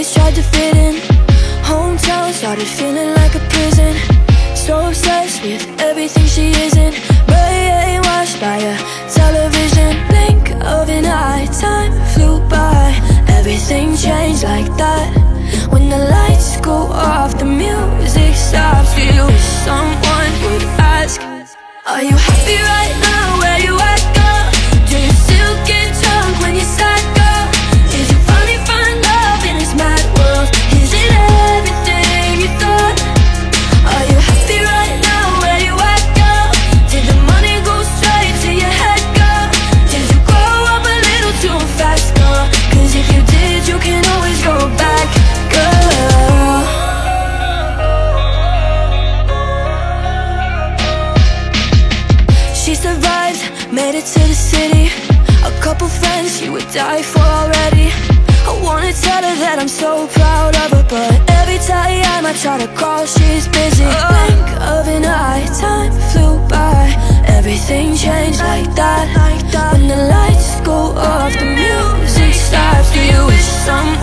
Always tried to fit in. Hometown started feeling like a prison. So obsessed with everything she isn't. Brainwashed by a television Blink of an eye, time flew by. Everything changed like that. When the lights go off, the music stops. You someone made it to the city. A couple friends she would die for already. I wanna tell her that I'm so proud of her But every time I try to call, she's busy. Blink of an eye, time flew by. Everything changed like that. When the lights go off, the music stops. Do you wish someone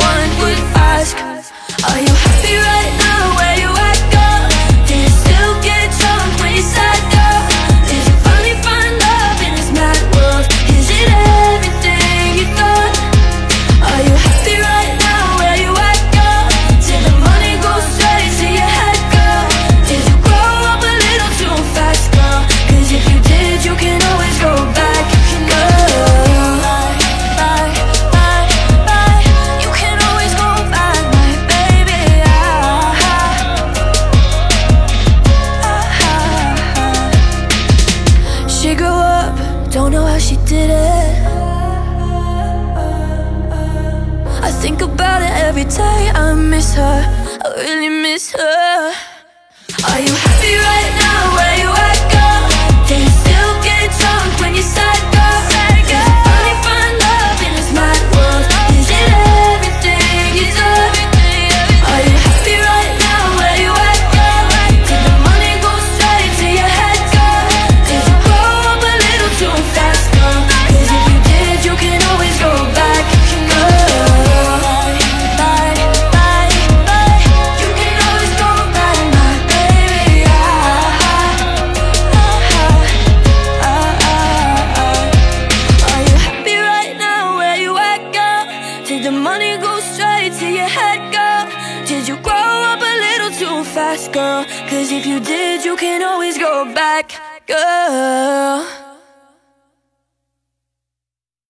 did it. I think about it every day, I miss her straight to your head, girl? Did you grow up a little too fast, girl? Cause if you did, you can always go back, girl